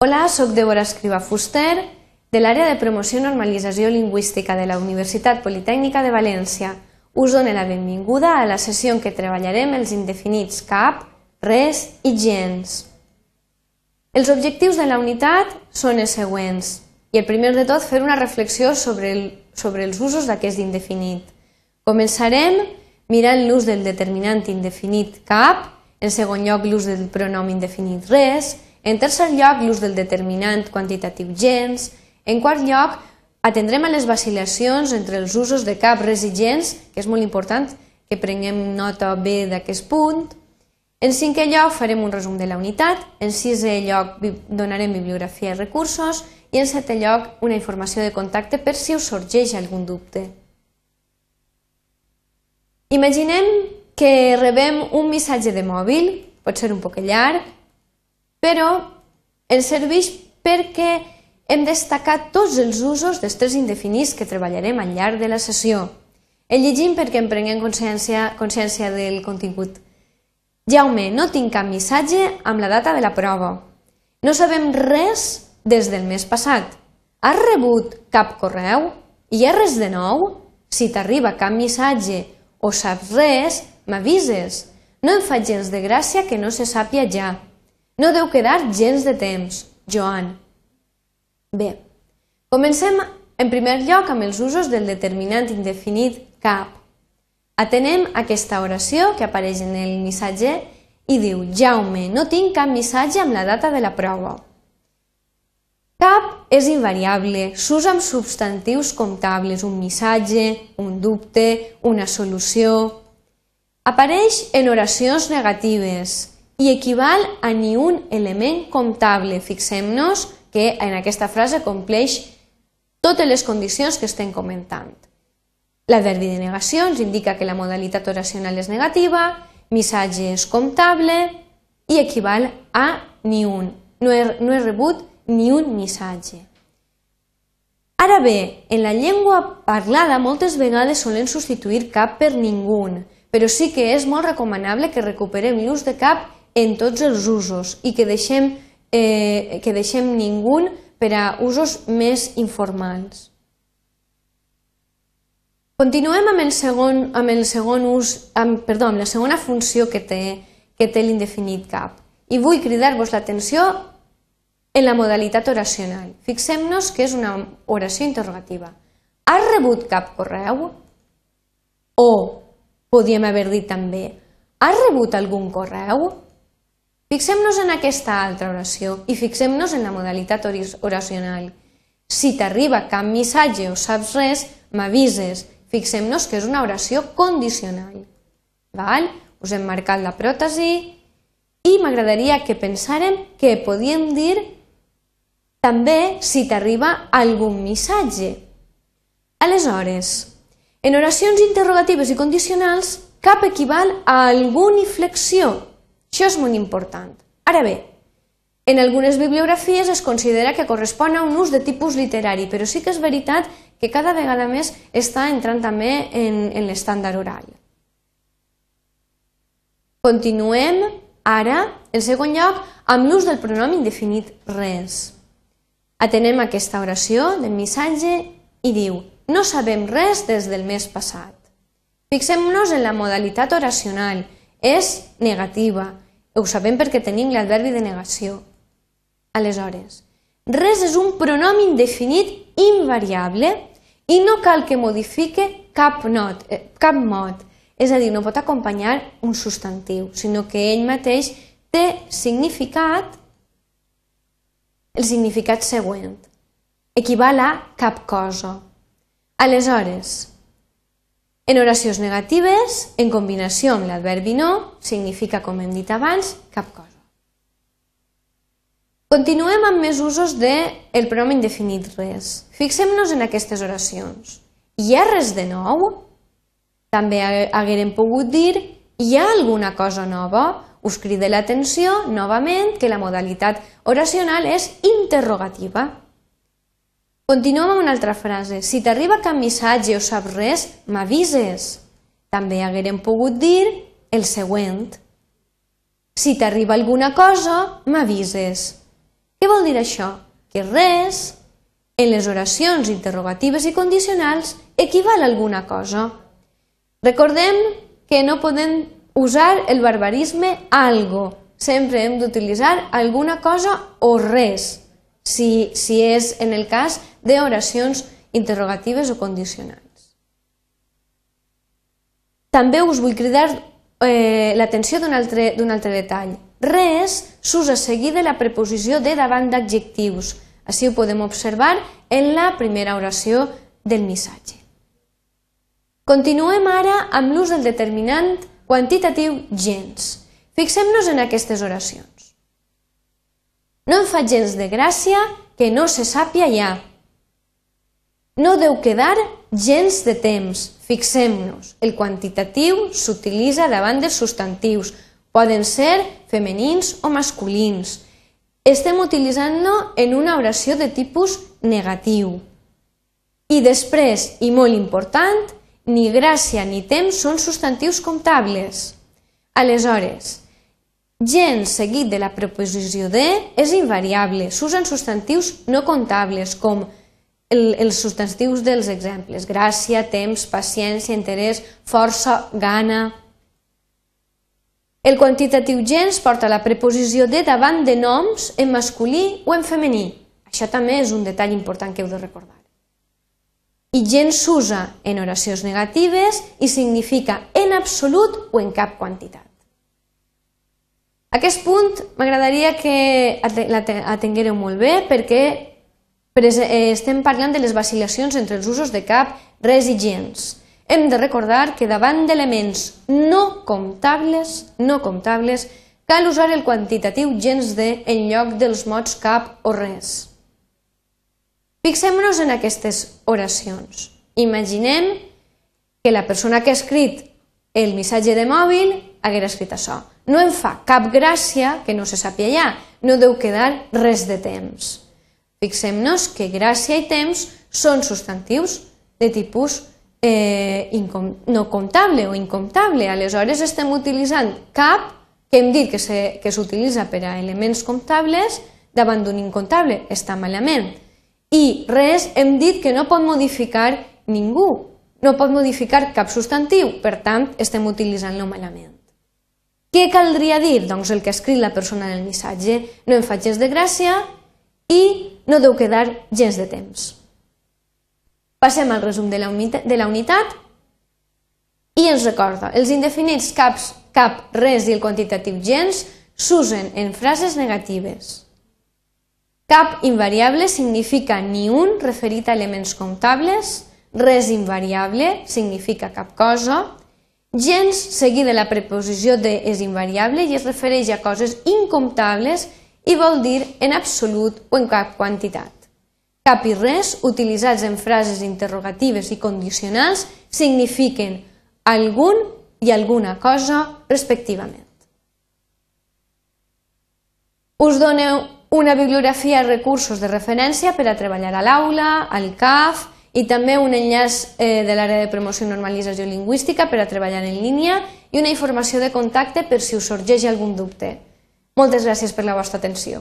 Hola, sóc Débora Escriba Fuster, de l'àrea de promoció i normalització lingüística de la Universitat Politècnica de València. Us dono la benvinguda a la sessió en què treballarem els indefinits cap, res i gens. Els objectius de la unitat són els següents. I el primer de tot, fer una reflexió sobre, el, sobre els usos d'aquest indefinit. Començarem mirant l'ús del determinant indefinit cap, en segon lloc l'ús del pronom indefinit res, en tercer lloc, l'ús del determinant quantitatiu gens. En quart lloc, atendrem a les vacil·lacions entre els usos de cap, res i gens, que és molt important que prenguem nota bé d'aquest punt. En cinquè lloc farem un resum de la unitat, en sisè lloc donarem bibliografia i recursos i en setè lloc una informació de contacte per si us sorgeix algun dubte. Imaginem que rebem un missatge de mòbil, pot ser un poc llarg, però ens serveix perquè hem destacat tots els usos dels tres indefinits que treballarem al llarg de la sessió. El llegim perquè en prenguem consciència, consciència del contingut. Jaume, no tinc cap missatge amb la data de la prova. No sabem res des del mes passat. Has rebut cap correu? Hi ha res de nou? Si t'arriba cap missatge o saps res, m'avises. No em fa gens de gràcia que no se sàpia ja. No deu quedar gens de temps, Joan. Bé, comencem en primer lloc amb els usos del determinant indefinit cap. Atenem aquesta oració que apareix en el missatge i diu Jaume, no tinc cap missatge amb la data de la prova. Cap és invariable, s'usa amb substantius comptables, un missatge, un dubte, una solució. Apareix en oracions negatives, i equival a ni un element comptable. Fixem-nos que en aquesta frase compleix totes les condicions que estem comentant. L'adverbi de negació ens indica que la modalitat oracional és negativa, missatge és comptable i equival a ni un. No he, no he rebut ni un missatge. Ara bé, en la llengua parlada moltes vegades solen substituir cap per ningú, però sí que és molt recomanable que recuperem l'ús de cap en tots els usos i que deixem, eh, que deixem ningú per a usos més informals. Continuem amb el segon, amb el segon ús, amb, perdó, amb la segona funció que té, que té l'indefinit cap. I vull cridar-vos l'atenció en la modalitat oracional. Fixem-nos que és una oració interrogativa. Has rebut cap correu? O, podríem haver dit també, has rebut algun correu? Fixem-nos en aquesta altra oració i fixem-nos en la modalitat oracional. Si t'arriba cap missatge o saps res, m'avises. Fixem-nos que és una oració condicional. Val? Us hem marcat la pròtesi i m'agradaria que pensàrem que podíem dir també si t'arriba algun missatge. Aleshores, en oracions interrogatives i condicionals, cap equival a alguna inflexió això és molt important. Ara bé, en algunes bibliografies es considera que correspon a un ús de tipus literari, però sí que és veritat que cada vegada més està entrant també en, en l'estàndard oral. Continuem ara, en segon lloc, amb l'ús del pronom indefinit res. Atenem aquesta oració del missatge i diu no sabem res des del mes passat. Fixem-nos en la modalitat oracional, és negativa. Ho sabem perquè tenim l'adverbi de negació. Aleshores, res és un pronom indefinit invariable i no cal que modifique cap, not, eh, cap mot. És a dir, no pot acompanyar un substantiu, sinó que ell mateix té significat, el significat següent. Equival a cap cosa. Aleshores, en oracions negatives, en combinació amb l'adverbi no, significa, com hem dit abans, cap cosa. Continuem amb més usos del de pronom indefinit res. Fixem-nos en aquestes oracions. Hi ha res de nou? També haguérem pogut dir hi ha alguna cosa nova? Us crida l'atenció, novament, que la modalitat oracional és interrogativa. Continuem amb una altra frase. Si t'arriba cap missatge o saps res, m'avises. També haguérem pogut dir el següent. Si t'arriba alguna cosa, m'avises. Què vol dir això? Que res, en les oracions interrogatives i condicionals, equival a alguna cosa. Recordem que no podem usar el barbarisme algo. Sempre hem d'utilitzar alguna cosa o res, si, si és en el cas d'oracions interrogatives o condicionals. També us vull cridar eh, l'atenció d'un altre, altre detall. Res s'usa seguida la preposició de davant d'adjectius. Així ho podem observar en la primera oració del missatge. Continuem ara amb l'ús del determinant quantitatiu gens. Fixem-nos en aquestes oracions. No em fa gens de gràcia que no se sàpia ja. No deu quedar gens de temps. Fixem-nos, el quantitatiu s'utilitza davant dels substantius. Poden ser femenins o masculins. Estem utilitzant-lo en una oració de tipus negatiu. I després, i molt important, ni gràcia ni temps són substantius comptables. Aleshores, gens seguit de la preposició de és invariable. S'usen substantius no comptables com el, els substantius dels exemples. Gràcia, temps, paciència, interès, força, gana... El quantitatiu gens porta la preposició de davant de noms en masculí o en femení. Això també és un detall important que heu de recordar i gens s'usa en oracions negatives i significa en absolut o en cap quantitat. Aquest punt m'agradaria que l'atenguéreu molt bé perquè eh, estem parlant de les vacil·lacions entre els usos de cap, res i gens. Hem de recordar que davant d'elements no comptables, no comptables, cal usar el quantitatiu gens de en lloc dels mots cap o res. Fixem-nos en aquestes oracions. Imaginem que la persona que ha escrit el missatge de mòbil haguera escrit això. No em fa cap gràcia que no se sàpia ja, no deu quedar res de temps. Fixem-nos que gràcia i temps són substantius de tipus eh, no comptable o incomptable. Aleshores estem utilitzant cap, que hem dit que s'utilitza per a elements comptables, davant d'un incomptable. Està malament i res hem dit que no pot modificar ningú, no pot modificar cap substantiu, per tant estem utilitzant-lo malament. Què caldria dir? Doncs el que ha escrit la persona en el missatge, no em fa gens de gràcia i no deu quedar gens de temps. Passem al resum de la unitat, de la unitat i ens recorda, els indefinits caps, cap, res i el quantitatiu gens s'usen en frases negatives. Cap invariable significa ni un referit a elements comptables, res invariable significa cap cosa, gens seguida la preposició de és invariable i es refereix a coses incomptables i vol dir en absolut o en cap quantitat. Cap i res, utilitzats en frases interrogatives i condicionals, signifiquen algun i alguna cosa respectivament. Us doneu una bibliografia de recursos de referència per a treballar a l'aula, al CAF i també un enllaç eh, de l'àrea de promoció i normalització lingüística per a treballar en línia i una informació de contacte per si us sorgeix algun dubte. Moltes gràcies per la vostra atenció.